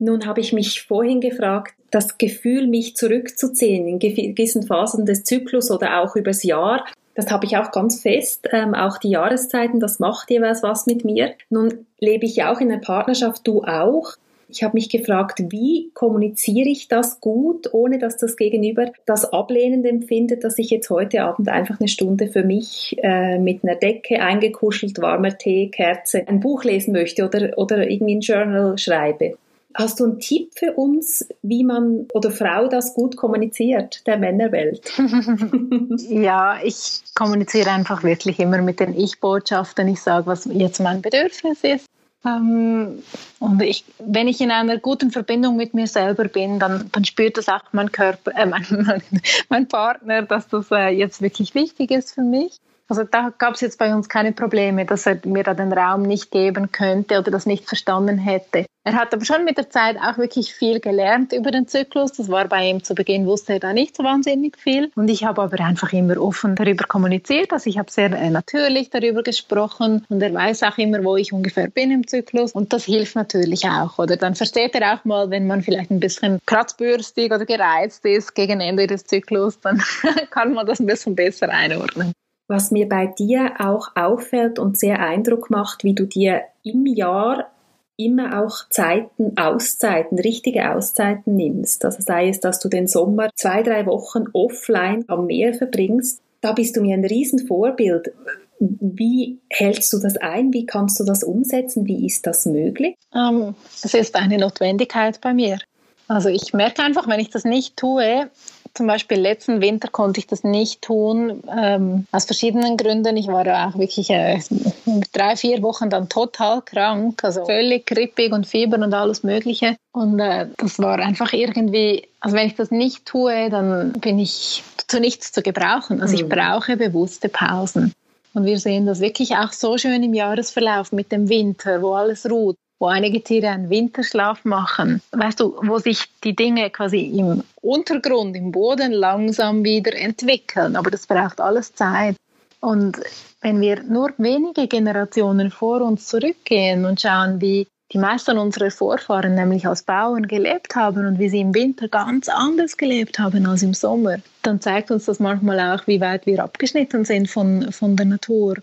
Nun habe ich mich vorhin gefragt, das Gefühl, mich zurückzuziehen in gewissen Phasen des Zyklus oder auch übers Jahr, das habe ich auch ganz fest. Ähm, auch die Jahreszeiten, das macht jeweils was mit mir. Nun lebe ich auch in einer Partnerschaft, du auch. Ich habe mich gefragt, wie kommuniziere ich das gut, ohne dass das Gegenüber das ablehnend empfindet, dass ich jetzt heute Abend einfach eine Stunde für mich äh, mit einer Decke eingekuschelt, warmer Tee, Kerze, ein Buch lesen möchte oder, oder irgendwie ein Journal schreibe. Hast du einen Tipp für uns, wie man oder Frau das gut kommuniziert, der Männerwelt? ja, ich kommuniziere einfach wirklich immer mit den Ich-Botschaften. Ich sage, was jetzt mein Bedürfnis ist. Ähm, und ich, wenn ich in einer guten Verbindung mit mir selber bin, dann, dann spürt das auch mein Körper, äh, mein, mein, mein Partner, dass das äh, jetzt wirklich wichtig ist für mich. Also da gab es jetzt bei uns keine Probleme, dass er mir da den Raum nicht geben könnte oder das nicht verstanden hätte. Er hat aber schon mit der Zeit auch wirklich viel gelernt über den Zyklus. Das war bei ihm zu Beginn, wusste er da nicht so wahnsinnig viel. Und ich habe aber einfach immer offen darüber kommuniziert. Also ich habe sehr äh, natürlich darüber gesprochen und er weiß auch immer, wo ich ungefähr bin im Zyklus. Und das hilft natürlich auch. Oder dann versteht er auch mal, wenn man vielleicht ein bisschen kratzbürstig oder gereizt ist gegen Ende des Zyklus, dann kann man das ein bisschen besser einordnen was mir bei dir auch auffällt und sehr Eindruck macht, wie du dir im Jahr immer auch Zeiten, Auszeiten, richtige Auszeiten nimmst. Also sei es, dass du den Sommer zwei, drei Wochen offline am Meer verbringst. Da bist du mir ein Riesenvorbild. Wie hältst du das ein? Wie kannst du das umsetzen? Wie ist das möglich? Ähm, es ist eine Notwendigkeit bei mir. Also ich merke einfach, wenn ich das nicht tue, zum Beispiel letzten Winter konnte ich das nicht tun, ähm, aus verschiedenen Gründen. Ich war auch wirklich äh, drei, vier Wochen dann total krank, also völlig grippig und Fieber und alles Mögliche. Und äh, das war einfach irgendwie, also wenn ich das nicht tue, dann bin ich zu nichts zu gebrauchen. Also ich mhm. brauche bewusste Pausen. Und wir sehen das wirklich auch so schön im Jahresverlauf mit dem Winter, wo alles ruht wo einige Tiere einen Winterschlaf machen. Weißt du, wo sich die Dinge quasi im Untergrund, im Boden langsam wieder entwickeln. Aber das braucht alles Zeit. Und wenn wir nur wenige Generationen vor uns zurückgehen und schauen, wie die meisten unserer Vorfahren nämlich als Bauern gelebt haben und wie sie im Winter ganz anders gelebt haben als im Sommer, dann zeigt uns das manchmal auch, wie weit wir abgeschnitten sind von, von der Natur.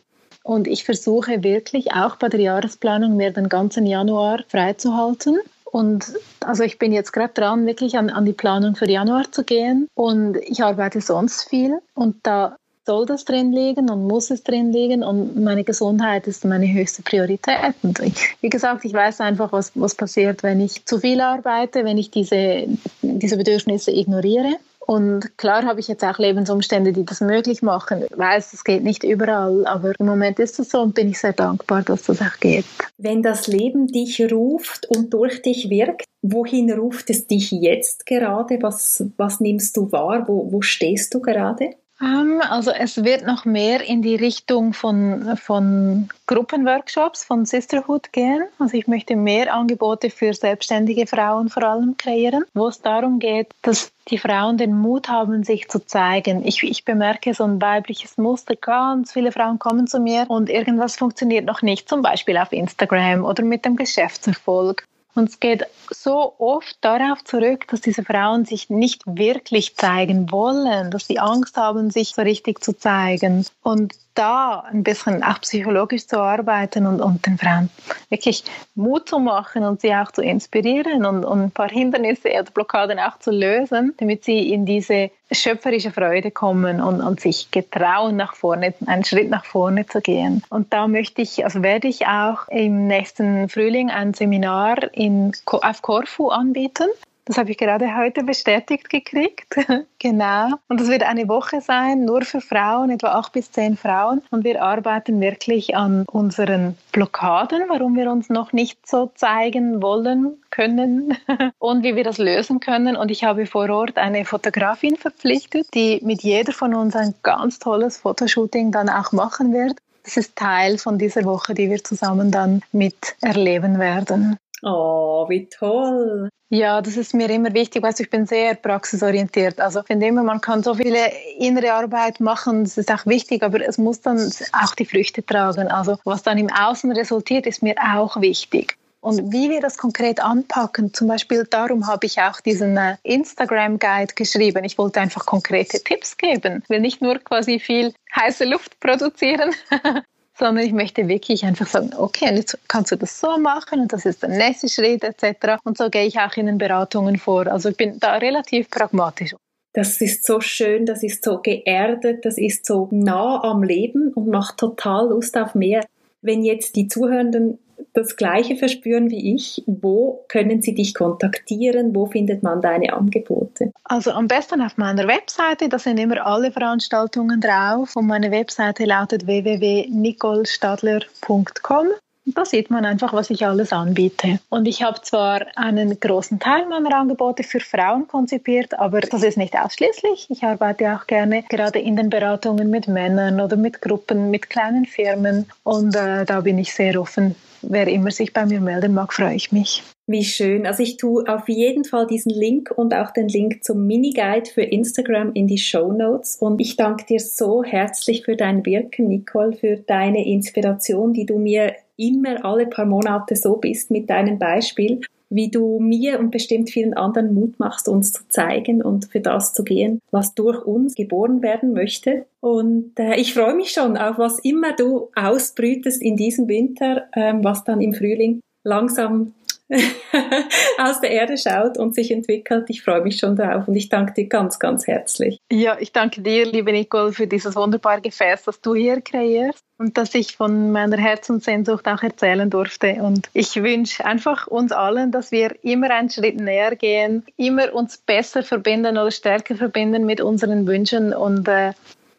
Und ich versuche wirklich auch bei der Jahresplanung mir den ganzen Januar freizuhalten. Und also ich bin jetzt gerade dran, wirklich an, an die Planung für Januar zu gehen. Und ich arbeite sonst viel. Und da soll das drin liegen und muss es drin liegen und meine Gesundheit ist meine höchste Priorität. Und wie gesagt, ich weiß einfach, was, was passiert, wenn ich zu viel arbeite, wenn ich diese, diese Bedürfnisse ignoriere. Und klar habe ich jetzt auch Lebensumstände, die das möglich machen. Ich weiß, es geht nicht überall, aber im Moment ist es so und bin ich sehr dankbar, dass das auch geht. Wenn das Leben dich ruft und durch dich wirkt, wohin ruft es dich jetzt gerade? Was, was nimmst du wahr? Wo, wo stehst du gerade? Ähm, also es wird noch mehr in die Richtung von, von Gruppenworkshops, von Sisterhood gehen. Also ich möchte mehr Angebote für selbstständige Frauen vor allem kreieren, wo es darum geht, dass die Frauen den Mut haben, sich zu zeigen. Ich, ich bemerke so ein weibliches Muster. Ganz viele Frauen kommen zu mir und irgendwas funktioniert noch nicht, zum Beispiel auf Instagram oder mit dem Geschäftserfolg. Und es geht so oft darauf zurück, dass diese Frauen sich nicht wirklich zeigen wollen, dass sie Angst haben, sich so richtig zu zeigen. Und da ein bisschen auch psychologisch zu arbeiten und, und den Frauen wirklich Mut zu machen und sie auch zu inspirieren und, und ein paar Hindernisse oder Blockaden auch zu lösen, damit sie in diese schöpferische Freude kommen und, und sich getrauen, nach vorne, einen Schritt nach vorne zu gehen. Und da möchte ich, also werde ich auch im nächsten Frühling ein Seminar in, auf Korfu anbieten. Das habe ich gerade heute bestätigt gekriegt. genau. Und das wird eine Woche sein, nur für Frauen, etwa acht bis zehn Frauen. Und wir arbeiten wirklich an unseren Blockaden, warum wir uns noch nicht so zeigen wollen, können und wie wir das lösen können. Und ich habe vor Ort eine Fotografin verpflichtet, die mit jeder von uns ein ganz tolles Fotoshooting dann auch machen wird. Das ist Teil von dieser Woche, die wir zusammen dann mit erleben werden. Oh, wie toll. Ja, das ist mir immer wichtig, weil ich bin sehr praxisorientiert. Also ich finde immer, man kann so viele innere Arbeit machen, das ist auch wichtig, aber es muss dann auch die Früchte tragen. Also was dann im Außen resultiert, ist mir auch wichtig. Und wie wir das konkret anpacken, zum Beispiel darum habe ich auch diesen äh, Instagram-Guide geschrieben. Ich wollte einfach konkrete Tipps geben. Ich will nicht nur quasi viel heiße Luft produzieren, sondern ich möchte wirklich einfach sagen, okay, jetzt kannst du das so machen und das ist der nächste Schritt etc. Und so gehe ich auch in den Beratungen vor. Also ich bin da relativ pragmatisch. Das ist so schön, das ist so geerdet, das ist so nah am Leben und macht total Lust auf mehr. Wenn jetzt die Zuhörenden das Gleiche verspüren wie ich, wo können sie dich kontaktieren? Wo findet man deine Angebote? Also am besten auf meiner Webseite, da sind immer alle Veranstaltungen drauf und meine Webseite lautet www.nicolstadler.com da sieht man einfach, was ich alles anbiete. Und ich habe zwar einen großen Teil meiner Angebote für Frauen konzipiert, aber das ist nicht ausschließlich. Ich arbeite auch gerne gerade in den Beratungen mit Männern oder mit Gruppen, mit kleinen Firmen. Und äh, da bin ich sehr offen. Wer immer sich bei mir melden mag, freue ich mich. Wie schön. Also ich tue auf jeden Fall diesen Link und auch den Link zum Miniguide für Instagram in die Show Notes. Und ich danke dir so herzlich für dein Wirken, Nicole, für deine Inspiration, die du mir immer alle paar Monate so bist mit deinem Beispiel, wie du mir und bestimmt vielen anderen Mut machst, uns zu zeigen und für das zu gehen, was durch uns geboren werden möchte. Und äh, ich freue mich schon auf was immer du ausbrütest in diesem Winter, ähm, was dann im Frühling langsam aus der Erde schaut und sich entwickelt. Ich freue mich schon darauf und ich danke dir ganz, ganz herzlich. Ja, ich danke dir, liebe Nicole, für dieses wunderbare Gefäß, das du hier kreierst und dass ich von meiner Herzenssehnsucht auch erzählen durfte. Und ich wünsche einfach uns allen, dass wir immer einen Schritt näher gehen, immer uns besser verbinden oder stärker verbinden mit unseren Wünschen und äh,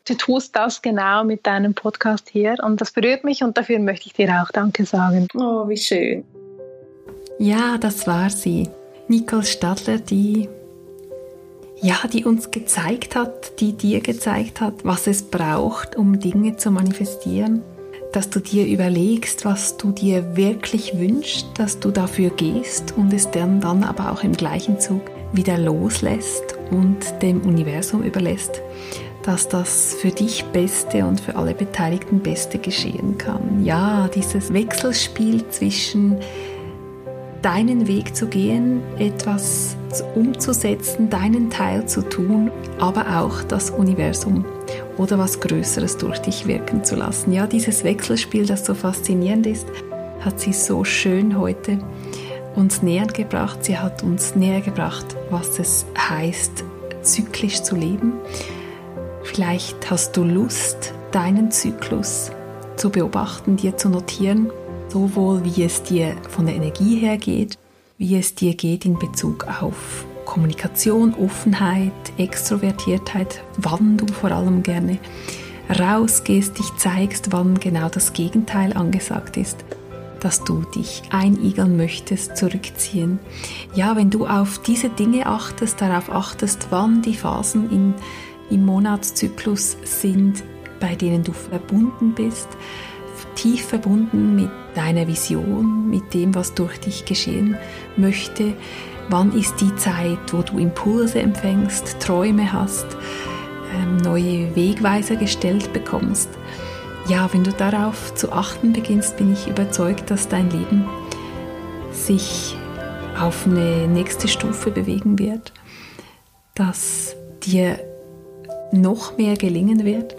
du tust das genau mit deinem Podcast hier und das berührt mich und dafür möchte ich dir auch Danke sagen. Oh, wie schön. Ja, das war sie. Nicole Stadler, die ja, die uns gezeigt hat, die dir gezeigt hat, was es braucht, um Dinge zu manifestieren, dass du dir überlegst, was du dir wirklich wünschst, dass du dafür gehst und es dann, dann aber auch im gleichen Zug wieder loslässt und dem Universum überlässt, dass das für dich Beste und für alle Beteiligten Beste geschehen kann. Ja, dieses Wechselspiel zwischen deinen Weg zu gehen, etwas umzusetzen, deinen Teil zu tun, aber auch das Universum oder was Größeres durch dich wirken zu lassen. Ja, dieses Wechselspiel, das so faszinierend ist, hat sie so schön heute uns näher gebracht. Sie hat uns näher gebracht, was es heißt, zyklisch zu leben. Vielleicht hast du Lust, deinen Zyklus zu beobachten, dir zu notieren sowohl wie es dir von der Energie her geht, wie es dir geht in Bezug auf Kommunikation, Offenheit, Extrovertiertheit, wann du vor allem gerne rausgehst, dich zeigst, wann genau das Gegenteil angesagt ist, dass du dich einigeln möchtest, zurückziehen. Ja, wenn du auf diese Dinge achtest, darauf achtest, wann die Phasen in, im Monatszyklus sind, bei denen du verbunden bist, tief verbunden mit deiner Vision, mit dem, was durch dich geschehen möchte. Wann ist die Zeit, wo du Impulse empfängst, Träume hast, ähm, neue Wegweiser gestellt bekommst? Ja, wenn du darauf zu achten beginnst, bin ich überzeugt, dass dein Leben sich auf eine nächste Stufe bewegen wird, dass dir noch mehr gelingen wird,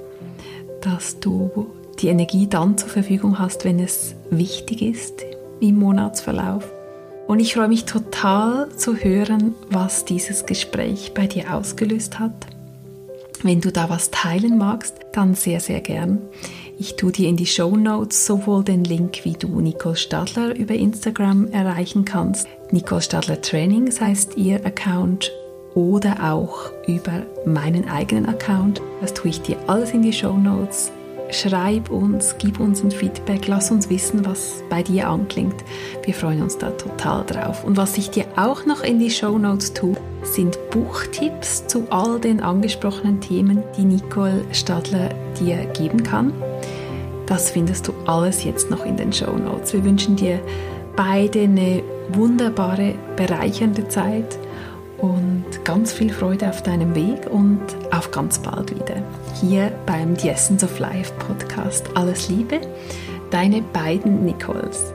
dass du die Energie dann zur Verfügung hast, wenn es wichtig ist im Monatsverlauf. Und ich freue mich total zu hören, was dieses Gespräch bei dir ausgelöst hat. Wenn du da was teilen magst, dann sehr, sehr gern. Ich tue dir in die Show Notes sowohl den Link, wie du Nicole Stadler über Instagram erreichen kannst. Nicole Stadler Trainings heißt ihr Account oder auch über meinen eigenen Account. Das tue ich dir alles in die Show Notes schreib uns, gib uns ein Feedback, lass uns wissen, was bei dir anklingt. Wir freuen uns da total drauf. Und was ich dir auch noch in die Show Notes tue, sind Buchtipps zu all den angesprochenen Themen, die Nicole Stadler dir geben kann. Das findest du alles jetzt noch in den Show Notes. Wir wünschen dir beide eine wunderbare, bereichernde Zeit und ganz viel Freude auf deinem Weg und auf ganz bald wieder. Hier beim The Essence of Life Podcast. Alles Liebe, deine beiden Nicoles.